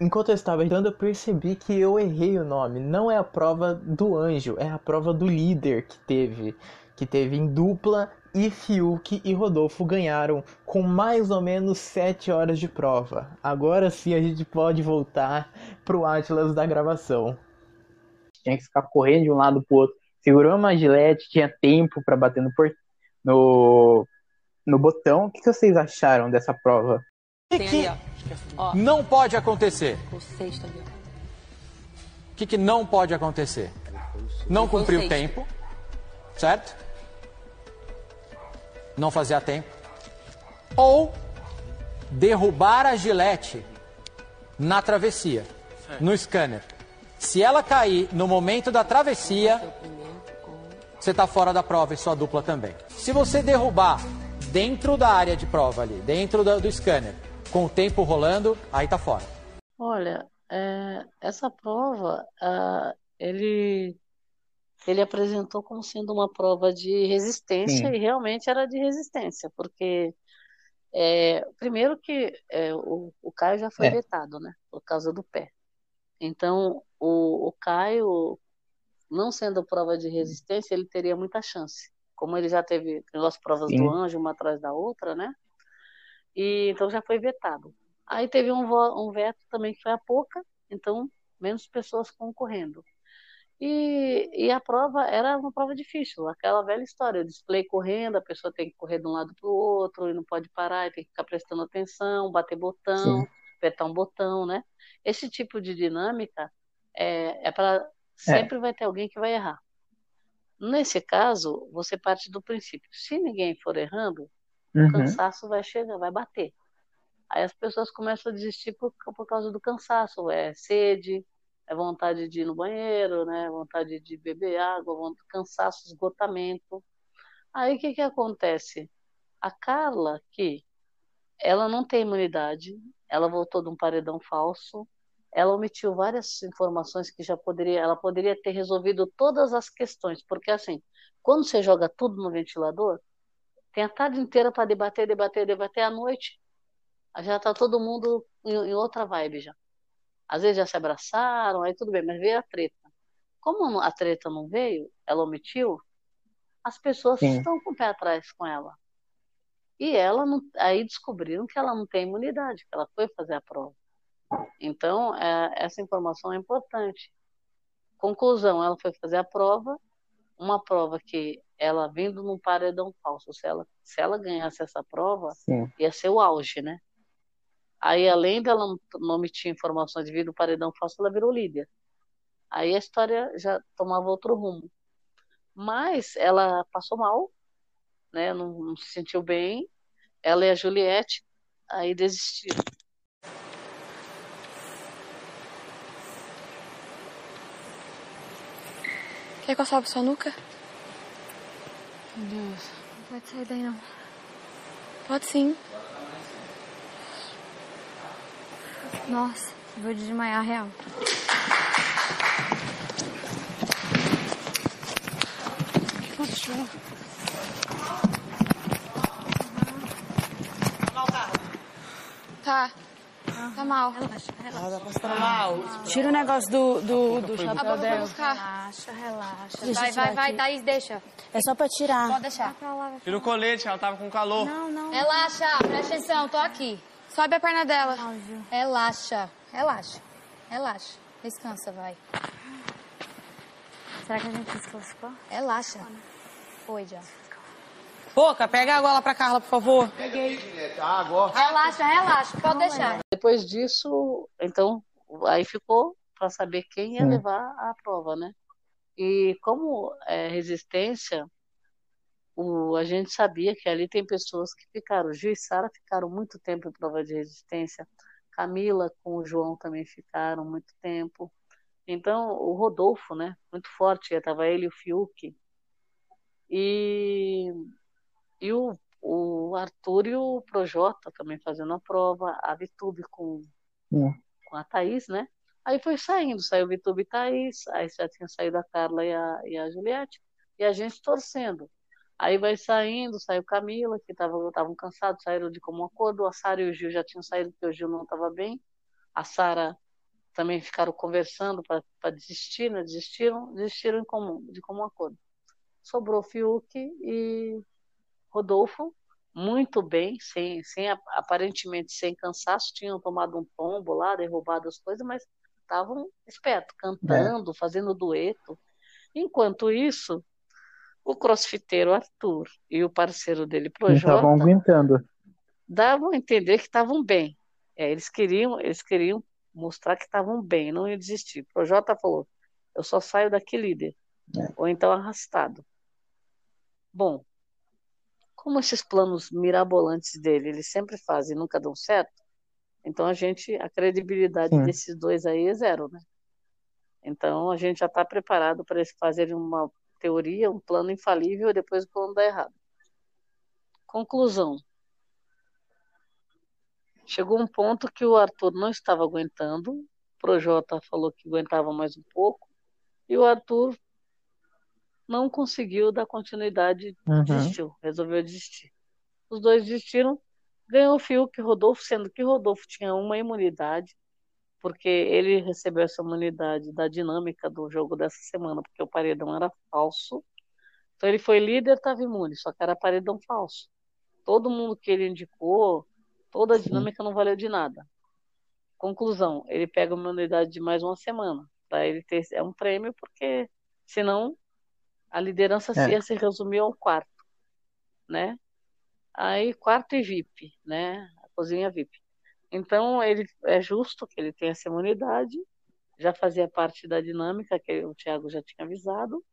enquanto eu estava editando, eu percebi que eu errei o nome. Não é a prova do anjo, é a prova do líder que teve, que teve em dupla e Fiuk e Rodolfo ganharam com mais ou menos 7 horas de prova. Agora sim a gente pode voltar pro Atlas da gravação. Tinha que ficar correndo de um lado pro outro. Segurou uma gilete, tinha tempo para bater no, no, no botão. O que vocês acharam dessa prova? O não pode acontecer? O que, que não pode acontecer? Não cumprir o tempo, certo? Não fazer a tempo. Ou derrubar a gilete na travessia, no scanner. Se ela cair no momento da travessia, você está fora da prova e sua dupla também. Se você derrubar dentro da área de prova ali, dentro do, do scanner, com o tempo rolando, aí tá fora. Olha, é, essa prova, uh, ele, ele apresentou como sendo uma prova de resistência Sim. e realmente era de resistência, porque é, primeiro que é, o, o Caio já foi é. vetado, né, por causa do pé. Então, o, o Caio, não sendo prova de resistência, ele teria muita chance. Como ele já teve as provas Sim. do anjo, uma atrás da outra, né? E então já foi vetado. Aí teve um, um veto também que foi a pouca, então menos pessoas concorrendo. E, e, a prova era uma prova difícil, aquela velha história, o display correndo, a pessoa tem que correr de um lado para o outro e não pode parar, e tem que ficar prestando atenção, bater botão, Sim. apertar um botão, né? Esse tipo de dinâmica é, é para sempre é. vai ter alguém que vai errar. Nesse caso, você parte do princípio, se ninguém for errando, uhum. o cansaço vai chegar, vai bater. Aí as pessoas começam a desistir por, por causa do cansaço, é sede, é vontade de ir no banheiro, né? Vontade de beber água, vontade, cansaço, esgotamento. Aí o que que acontece? A Carla, que ela não tem imunidade, ela voltou de um paredão falso, ela omitiu várias informações que já poderia, ela poderia ter resolvido todas as questões, porque assim, quando você joga tudo no ventilador, tem a tarde inteira para debater, debater, debater à noite, já está todo mundo em, em, outra vibe já. Às vezes já se abraçaram, aí tudo bem, mas veio a treta. Como a treta não veio, ela omitiu, as pessoas Sim. estão com o pé atrás com ela. E ela não, aí descobriram que ela não tem imunidade, que ela foi fazer a prova. Então, é, essa informação é importante. Conclusão, ela foi fazer a prova, uma prova que ela vindo num paredão falso, se ela, se ela ganhasse essa prova, Sim. ia ser o auge, né? Aí, além dela não omitir informações de vir no paredão falso, ela virou líder. Aí a história já tomava outro rumo. Mas ela passou mal, né? Não, não se sentiu bem. Ela e a Juliette aí desistiram. Quer coçar pra sua nuca? Meu Deus. Não pode sair daí, não. Pode sim. Nossa, vou desmaiar real. Que aconteceu? Tá. Tá mal. Relaxa, relaxa. Ela tá mal. Tira o negócio do, do, do chapéu dela. Relaxa, relaxa. Deixa vai, vai, vai, Thaís, deixa. É só pra tirar. Pode deixar. Tira o colete, ela tava com calor. Não, não. Relaxa, presta atenção, tô aqui. Sobe a perna dela. Relaxa, relaxa, relaxa. Descansa, vai. Será que a gente desclassificou? Relaxa. Foi já. Boca, pega água lá pra Carla, por favor. Peguei. Água. Relaxa, relaxa, pode deixar. Depois disso, então, aí ficou para saber quem ia levar a prova, né? E como é resistência, o, a gente sabia que ali tem pessoas que ficaram. O Gil e Sara ficaram muito tempo em prova de resistência. Camila com o João também ficaram muito tempo. Então, o Rodolfo, né? Muito forte, estava ele e o Fiuk. E e o, o Arthur e o Projota também fazendo a prova, a Vitube com, é. com a Thaís, né? Aí foi saindo, saiu Vitube e Thaís, aí já tinha saído a Carla e a, e a Juliette, e a gente torcendo. Aí vai saindo, saiu Camila, que estavam cansados, saíram de comum acordo. A Sara e o Gil já tinham saído, porque o Gil não estava bem. A Sara também ficaram conversando para desistir, né? Desistiram, desistiram em comum, de comum acordo. Sobrou Fiuk e Rodolfo, muito bem, sem, sem aparentemente sem cansaço, tinham tomado um tombo lá, derrubado as coisas, mas estavam espertos, cantando, é. fazendo dueto. Enquanto isso, o crossfiteiro Arthur e o parceiro dele, Projota, estavam aguentando. Davam a entender que estavam bem. É, eles queriam, eles queriam mostrar que estavam bem, não iam desistir. Projota falou: "Eu só saio daqui líder, é. ou então arrastado". Bom, como esses planos mirabolantes dele, eles sempre fazem e nunca dão certo, então a gente, a credibilidade Sim. desses dois aí é zero, né? Então a gente já está preparado para eles fazerem uma teoria, um plano infalível e depois o plano dá errado. Conclusão. Chegou um ponto que o Arthur não estava aguentando, o Projota falou que aguentava mais um pouco, e o Arthur não conseguiu dar continuidade, uhum. desistiu, resolveu desistir. Os dois desistiram, ganhou o Fiuk Rodolfo, sendo que Rodolfo tinha uma imunidade, porque ele recebeu essa imunidade da dinâmica do jogo dessa semana, porque o paredão era falso. Então ele foi líder, estava imune, só que era paredão falso. Todo mundo que ele indicou, toda a dinâmica não valeu de nada. Conclusão, ele pega uma imunidade de mais uma semana. Para ele ter é um prêmio, porque senão a liderança é. ia se resumir ao quarto, né? Aí quarto e VIP, né? A cozinha VIP. Então ele é justo que ele tenha essa imunidade, já fazia parte da dinâmica que o Thiago já tinha avisado.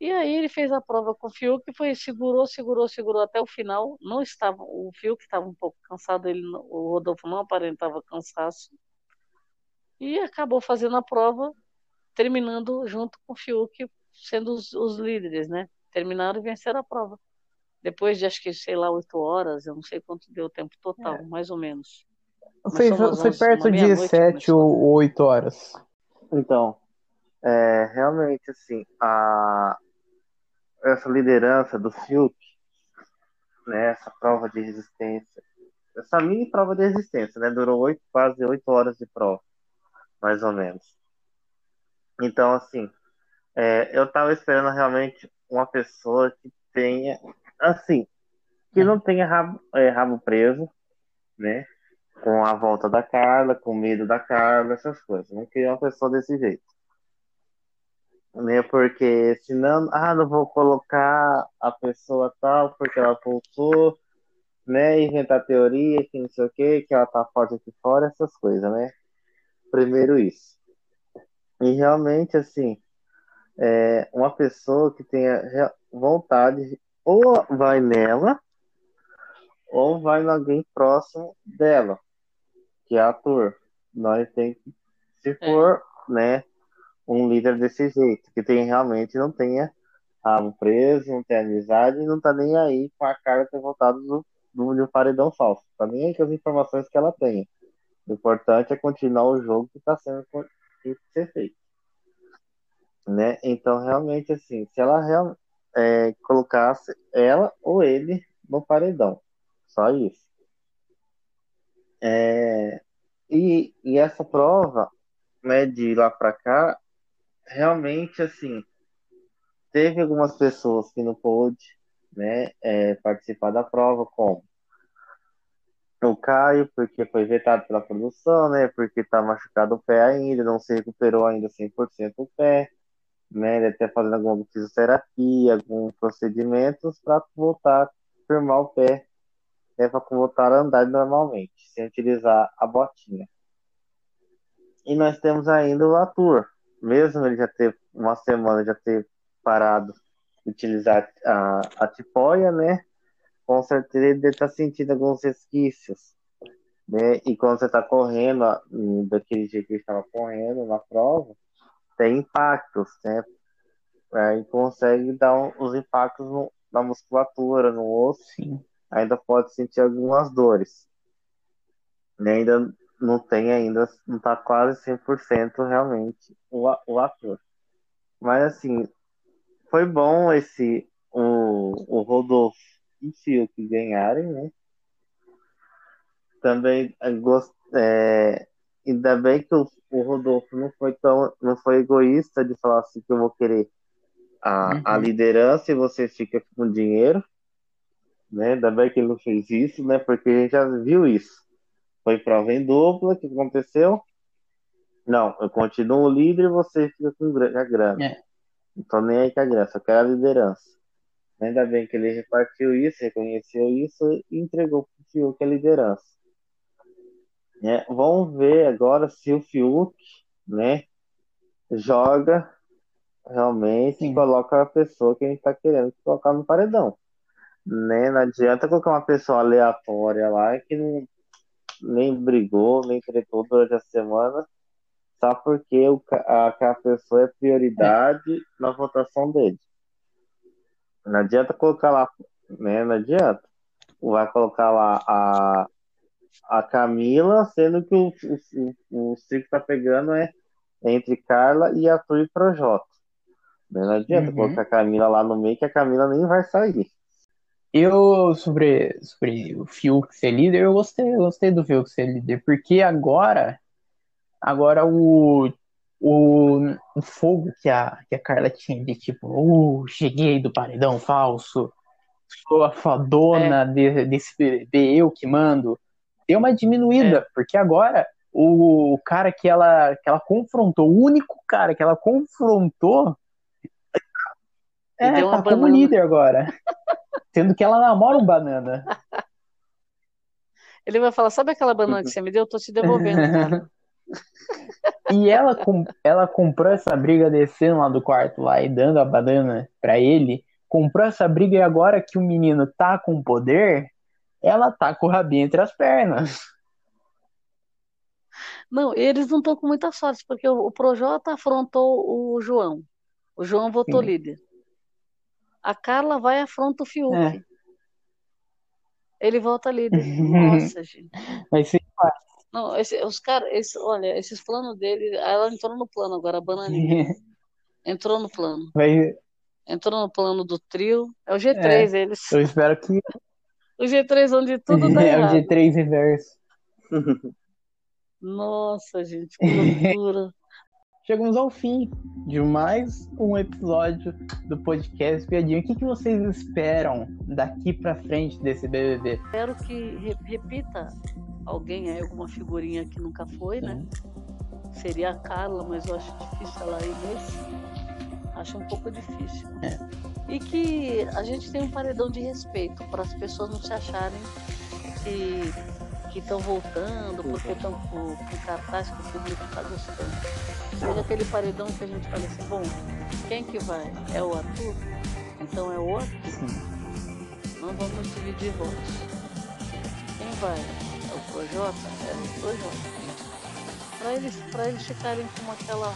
E aí ele fez a prova com o Fiuk, foi segurou, segurou, segurou até o final. Não estava, o Fiuk estava um pouco cansado, ele, o Rodolfo não aparentava cansaço. E acabou fazendo a prova, terminando junto com o Fiuk sendo os, os líderes, né? Terminaram e venceram a prova. Depois de acho que, sei lá, oito horas, eu não sei quanto deu o tempo total, é. mais ou menos. Foi, foi perto de sete ou oito horas. Então, é, realmente, assim, a, essa liderança do Fiuk, né, essa prova de resistência, essa mini prova de resistência, né, durou oito, quase oito horas de prova, mais ou menos. Então, assim, é, eu tava esperando realmente uma pessoa que tenha, assim, que não tenha rabo, é, rabo preso, né? Com a volta da Carla, com medo da Carla, essas coisas. Não queria uma pessoa desse jeito. Né? Porque senão, ah, não vou colocar a pessoa tal porque ela voltou, né? Inventar teoria, que não sei o que, que ela tá forte aqui fora, essas coisas, né? Primeiro isso. E realmente, assim, é, uma pessoa que tenha vontade, ou vai nela, ou vai em alguém próximo dela, que é ator. Nós tem que, se é. for, é. né, um líder desse jeito, que tem realmente não tenha rabo preso, não tem amizade, não tá nem aí com a cara ter voltado do, do, do paredão falso. Tá nem aí com as informações que ela tem. O importante é continuar o jogo que está sendo que ser feito né? Então, realmente, assim, se ela real, é, colocasse ela ou ele no paredão, só isso. É, e, e essa prova, né, de lá para cá, realmente, assim, teve algumas pessoas que não pôde, né, é, participar da prova, como o Caio, porque foi vetado pela produção, né, porque tá machucado o pé ainda, não se recuperou ainda 100% o pé né? Ele até fazendo alguma fisioterapia, alguns procedimentos para voltar a firmar o pé, né? Para voltar a andar normalmente, sem utilizar a botinha. E nós temos ainda o Atur, mesmo ele já ter uma semana já ter parado de utilizar a, a tipóia, né? Com certeza ele deve estar tá sentindo alguns resquícios, né? E quando você está correndo daquele jeito que ele estava correndo na prova, tem impactos, né? Aí consegue dar um, os impactos no, na musculatura, no osso. Sim. Ainda pode sentir algumas dores. E ainda não tem ainda, não tá quase 100% realmente o, o ator. Mas assim, foi bom esse o, o Rodolfo e o Fiuk ganharem, né? Também é, gost, é, ainda bem que o, o, Rodolfo não foi tão não foi egoísta de falar assim que eu vou querer a, uhum. a liderança e você fica com dinheiro, né? Ainda bem que ele não fez isso, né? Porque a gente já viu isso. Foi prova em dupla, que aconteceu? Não, eu continuo líder e você fica com a grana. É. Tô nem aí com a grana, só quero a liderança. Ainda bem que ele repartiu isso, reconheceu isso e entregou para o Fiuk a liderança. É, vamos ver agora se o Fiuk né, joga realmente Sim. coloca a pessoa que a gente está querendo colocar no paredão. Né? Não adianta colocar uma pessoa aleatória lá que não, nem brigou, nem tretou durante a semana, só porque o, a, a pessoa é prioridade é. na votação dele. Não adianta colocar lá, né? Não adianta. Vai colocar lá a, a Camila, sendo que o, o, o circo tá pegando é entre Carla e Arthur e Projota. Não adianta uhum. colocar a Camila lá no meio, que a Camila nem vai sair. Eu, sobre, sobre o Fiuk ser líder, eu gostei, eu gostei do Fiuk ser líder, porque agora, agora o, o, o fogo que a, que a Carla tinha de tipo, uh, cheguei do paredão falso, sou a fadona é. de, desse bebê, eu que mando, deu uma diminuída, é. porque agora o cara que ela, que ela confrontou, o único cara que ela confrontou, é, tá como líder agora. Sendo que ela namora um banana. Ele vai falar, sabe aquela banana que você me deu? Eu tô te devolvendo, cara. e ela, ela comprou essa briga descendo lá do quarto lá e dando a banana pra ele. Comprou essa briga e agora que o menino tá com poder, ela tá com o rabinho entre as pernas. Não, eles não estão com muita sorte, porque o, Projota afrontou o João. O João votou Sim. líder. A Carla vai e afronta o Fiuk. É. Ele volta líder. Nossa, gente. Vai ser fácil. Não, esse, os caras, esse, olha, esses planos dele, ela entrou no plano agora, a bananinha. entrou no plano. Vai... Entrou no plano do trio. É o G3, é, eles. Eu espero que. O G3 onde tudo dá É errado. o G3 reverso. Nossa, gente, que loucura chegamos ao fim de mais um episódio do podcast Piadinho. O que, que vocês esperam daqui para frente desse BBB? Espero que re repita alguém aí, alguma figurinha que nunca foi, né? Seria a Carla, mas eu acho difícil ela ir nesse. Acho um pouco difícil. É. E que a gente tem um paredão de respeito para as pessoas não se acharem que que estão voltando, porque estão com, com cartaz que o público está gostando. Seja aquele paredão que a gente fala assim, bom, quem que vai? É o Arthur? Então é o Arthur? Sim. Não vamos dividir votos. Quem vai? É o Projota? É o Projota. Para eles, eles ficarem com aquela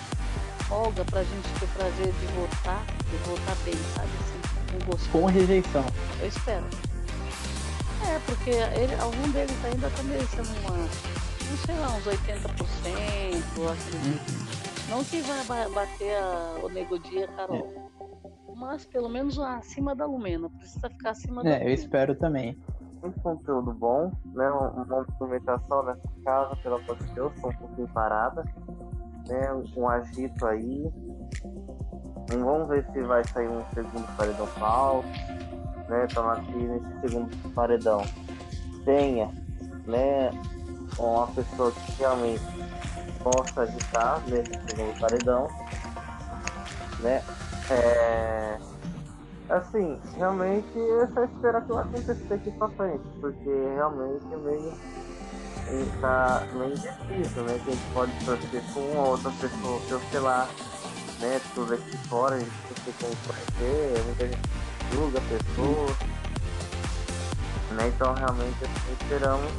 folga para a gente ter prazer de votar, de votar bem, sabe? Assim, com gosto. Com rejeição. Eu espero. É, porque ele, algum deles ainda tá merecendo uma, não sei lá, uns 80%, eu acredito. Uhum. Não que vai bater a, o Nego Dia Carol. É. Mas pelo menos acima da Lumena. Precisa ficar acima é, da É, eu espero também. Um conteúdo bom, né? Uma movimentação nessa casa, pelo amor de Deus, um pouquinho parada. Né? Um agito aí. Vamos ver se vai sair um segundo paredão falso né, tomar aqui nesse segundo paredão tenha, né, uma pessoa que realmente possa agitar nesse segundo paredão, né, é, assim, realmente é só esperar que vai acontecer daqui pra frente, porque realmente é meio tá meio difícil, né, que a gente pode torcer com uma ou outra pessoa, sei lá, né, tudo aqui fora, a gente não sei como ser, muita gente julga pessoas. Né? Então realmente assim, esperamos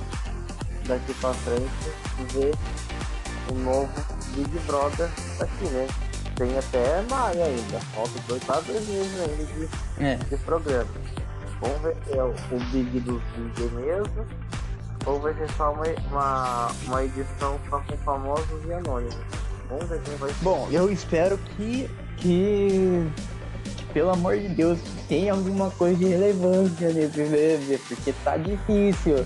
daqui pra frente ver o novo Big Brother aqui, né? Tem até maio ainda, falta dois, dois meses ainda de, é. de programa. Vamos ver se é o, o Big dos Big mesmo, ou vai ser só uma, uma, uma edição só com famosos e anônimos. Vamos ver quem vai ser. Bom, eu espero que, que pelo amor de Deus, tem alguma coisa de relevância nesse BBB, porque tá difícil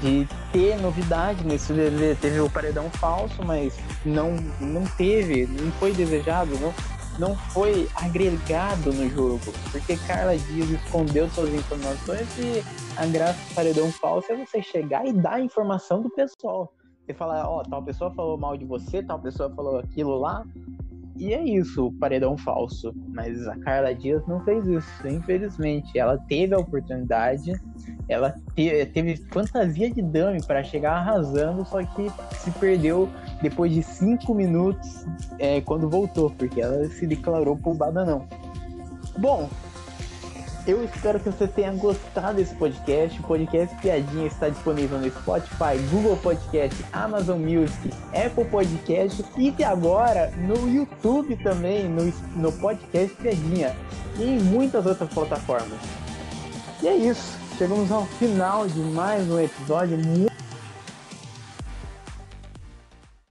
de ter novidade nesse BBB. Teve o paredão falso, mas não, não teve, não foi desejado, não, não foi agregado no jogo, porque Carla Dias escondeu suas informações e a graça do paredão falso é você chegar e dar a informação do pessoal. Você falar, ó, oh, tal pessoa falou mal de você, tal pessoa falou aquilo lá, e é isso, o paredão falso. Mas a Carla Dias não fez isso, infelizmente. Ela teve a oportunidade, ela te, teve fantasia de dummy para chegar arrasando, só que se perdeu depois de cinco minutos é, quando voltou, porque ela se declarou por badanão. Bom, eu espero que você tenha gostado desse podcast. O podcast Piadinha está disponível no Spotify, Google Podcast, Amazon Music, Apple Podcast e agora no YouTube também, no, no Podcast Piadinha e em muitas outras plataformas. E é isso. Chegamos ao final de mais um episódio.